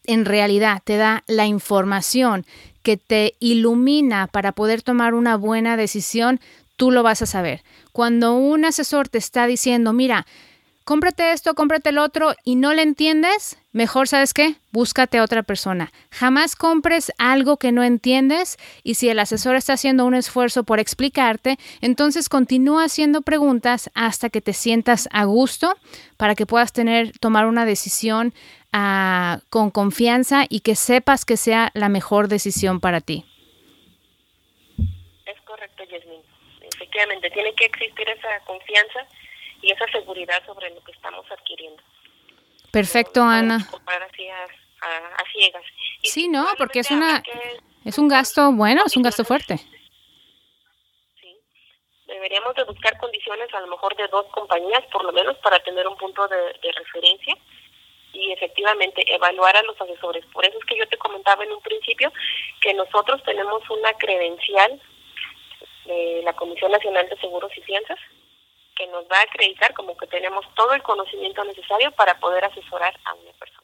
en realidad te da la información que te ilumina para poder tomar una buena decisión, tú lo vas a saber. Cuando un asesor te está diciendo, mira, cómprate esto, cómprate el otro y no le entiendes, mejor sabes qué, búscate a otra persona. Jamás compres algo que no entiendes y si el asesor está haciendo un esfuerzo por explicarte, entonces continúa haciendo preguntas hasta que te sientas a gusto para que puedas tener tomar una decisión uh, con confianza y que sepas que sea la mejor decisión para ti. Es correcto, Yasmin. Efectivamente, tiene que existir esa confianza y esa seguridad sobre lo que estamos adquiriendo. Perfecto, Ana. Así a, a, ciegas. sí, no, porque es una es un gasto bueno, es un gasto fuerte. Sí. Deberíamos de buscar condiciones a lo mejor de dos compañías, por lo menos para tener un punto de, de referencia y efectivamente evaluar a los asesores. Por eso es que yo te comentaba en un principio que nosotros tenemos una credencial de la Comisión Nacional de Seguros y Fianzas que nos va a acreditar como que tenemos todo el conocimiento necesario para poder asesorar a una persona.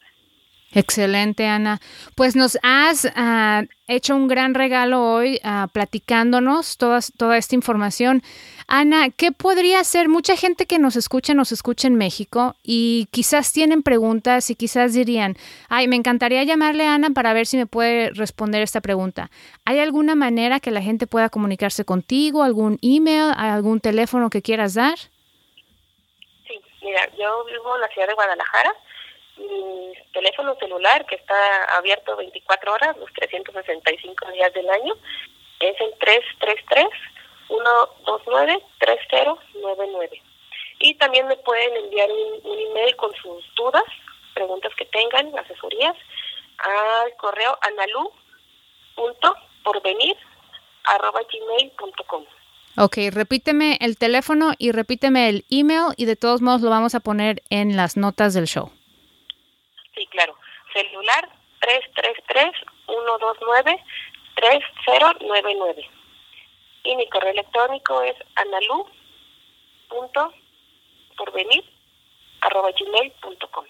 Excelente, Ana. Pues nos has ah, hecho un gran regalo hoy uh, platicándonos toda esta información. Ana, ¿qué podría ser? Mucha gente que nos escucha, nos escucha en México y quizás tienen preguntas y quizás dirían, ay, me encantaría llamarle a Ana para ver si me puede responder esta pregunta. ¿Hay alguna manera que la gente pueda comunicarse contigo? ¿Algún email? ¿Algún teléfono que quieras dar? Sí, mira, yo vivo en la ciudad de Guadalajara mi teléfono celular, que está abierto 24 horas, los 365 días del año, es el 333-129-3099. Y también me pueden enviar un, email con sus dudas, preguntas que tengan, asesorías, al correo analu.porvenir.gmail.com. Ok, repíteme el teléfono y repíteme el email y de todos modos lo vamos a poner en las notas del show. Sí, claro. Celular 333-129-3099. Y mi correo electrónico es analu.porvenir.com.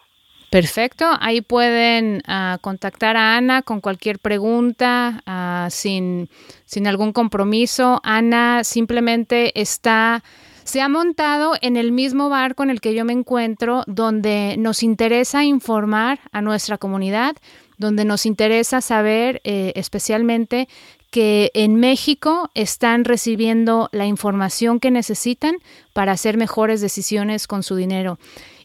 Perfecto, ahí pueden uh, contactar a Ana con cualquier pregunta, uh, sin, sin algún compromiso. Ana simplemente está se ha montado en el mismo barco en el que yo me encuentro, donde nos interesa informar a nuestra comunidad, donde nos interesa saber eh, especialmente que en México están recibiendo la información que necesitan para hacer mejores decisiones con su dinero.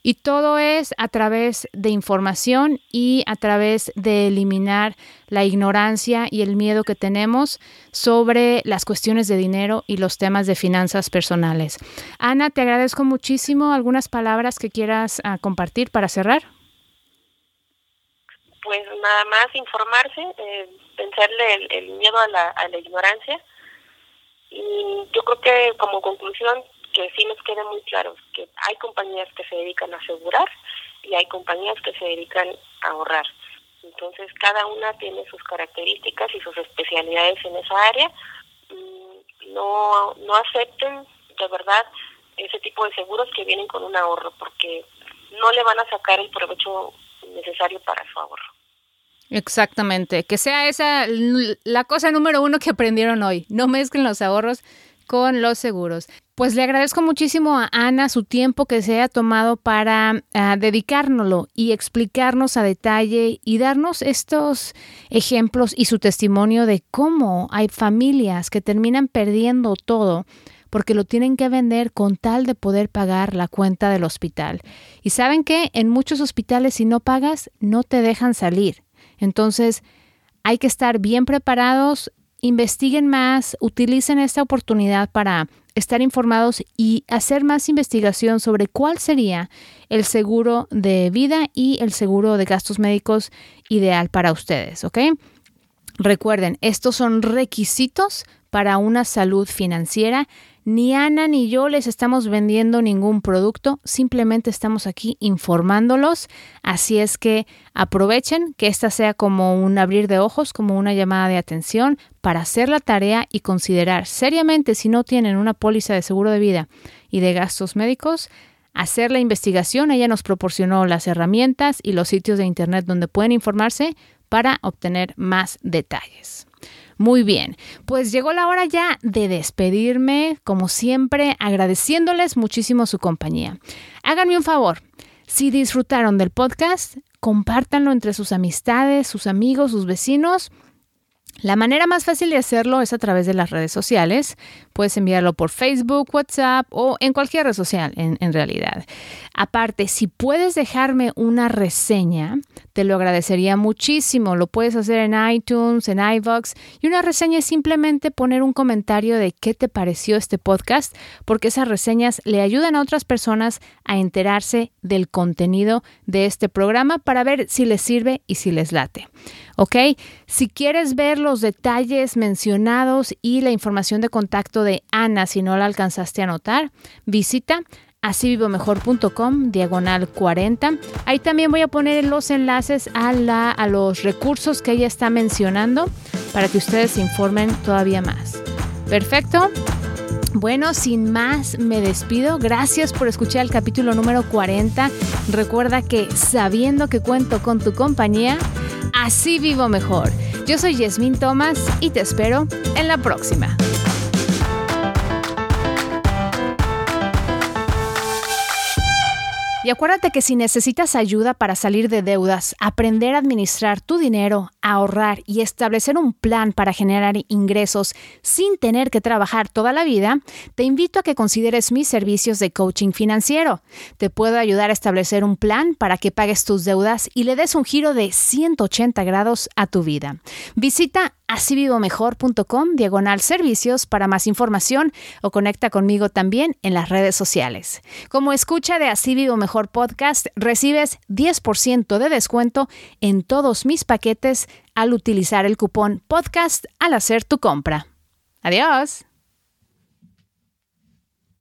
Y todo es a través de información y a través de eliminar la ignorancia y el miedo que tenemos sobre las cuestiones de dinero y los temas de finanzas personales. Ana, te agradezco muchísimo. ¿Algunas palabras que quieras uh, compartir para cerrar? Pues nada más informarse, eh, vencerle el, miedo a la, a la ignorancia. Y yo creo que como conclusión que sí nos quede muy claro que hay compañías que se dedican a asegurar y hay compañías que se dedican a ahorrar. Entonces, cada una tiene sus características y sus especialidades en esa área. Mm, no, no acepten de verdad ese tipo de seguros que vienen con un ahorro porque no le van a sacar el provecho necesario para su ahorro. Exactamente, que sea esa la cosa número uno que aprendieron hoy. No mezclen los ahorros con los seguros. Pues le agradezco muchísimo a Ana su tiempo que se haya tomado para uh, dedicárnoslo y explicarnos a detalle y darnos estos ejemplos y su testimonio de cómo hay familias que terminan perdiendo todo porque lo tienen que vender con tal de poder pagar la cuenta del hospital. Y saben que en muchos hospitales si no pagas no te dejan salir. Entonces hay que estar bien preparados investiguen más, utilicen esta oportunidad para estar informados y hacer más investigación sobre cuál sería el seguro de vida y el seguro de gastos médicos ideal para ustedes, ¿ok? Recuerden, estos son requisitos para una salud financiera ni Ana ni yo les estamos vendiendo ningún producto, simplemente estamos aquí informándolos. Así es que aprovechen que esta sea como un abrir de ojos, como una llamada de atención para hacer la tarea y considerar seriamente si no tienen una póliza de seguro de vida y de gastos médicos, hacer la investigación. Ella nos proporcionó las herramientas y los sitios de internet donde pueden informarse para obtener más detalles. Muy bien, pues llegó la hora ya de despedirme, como siempre, agradeciéndoles muchísimo su compañía. Háganme un favor, si disfrutaron del podcast, compártanlo entre sus amistades, sus amigos, sus vecinos la manera más fácil de hacerlo es a través de las redes sociales. Puedes enviarlo por Facebook, WhatsApp o en cualquier red social en, realidad. Aparte, si puedes dejarme una reseña, te lo agradecería muchísimo. Lo puedes hacer en iTunes, en iVoox. Y una reseña es simplemente poner un comentario de qué te pareció este podcast, porque esas reseñas le ayudan a otras personas a enterarse del contenido de este programa para ver si les sirve y si les late. ¿Ok? Si quieres ver los detalles mencionados y la información de contacto de Ana, si no la alcanzaste a anotar, visita asivivomejor.com diagonal 40. Ahí también voy a poner los enlaces a, a los recursos que ella está mencionando para que ustedes se informen todavía más. Perfecto. Bueno, sin más, me despido. Gracias por escuchar el capítulo número 40. Recuerda que sabiendo que cuento con tu compañía, así vivo mejor. Yo soy Yasmín Tomás y te espero en la próxima. Y acuérdate que si necesitas ayuda para salir de deudas, aprender a administrar tu dinero, ahorrar y establecer un plan para generar ingresos sin tener que trabajar toda la vida, te invito a que consideres mis servicios de coaching financiero. Te puedo ayudar a establecer un plan para que pagues tus deudas y le des un giro de 180 grados a tu vida. Visita asivivomejor.com diagonal servicios para más información o conecta conmigo también en las redes sociales. Como escucha de Así Vivo Podcast, recibes 10% de descuento en todos mis paquetes al utilizar el cupón podcast al hacer tu compra. Adiós.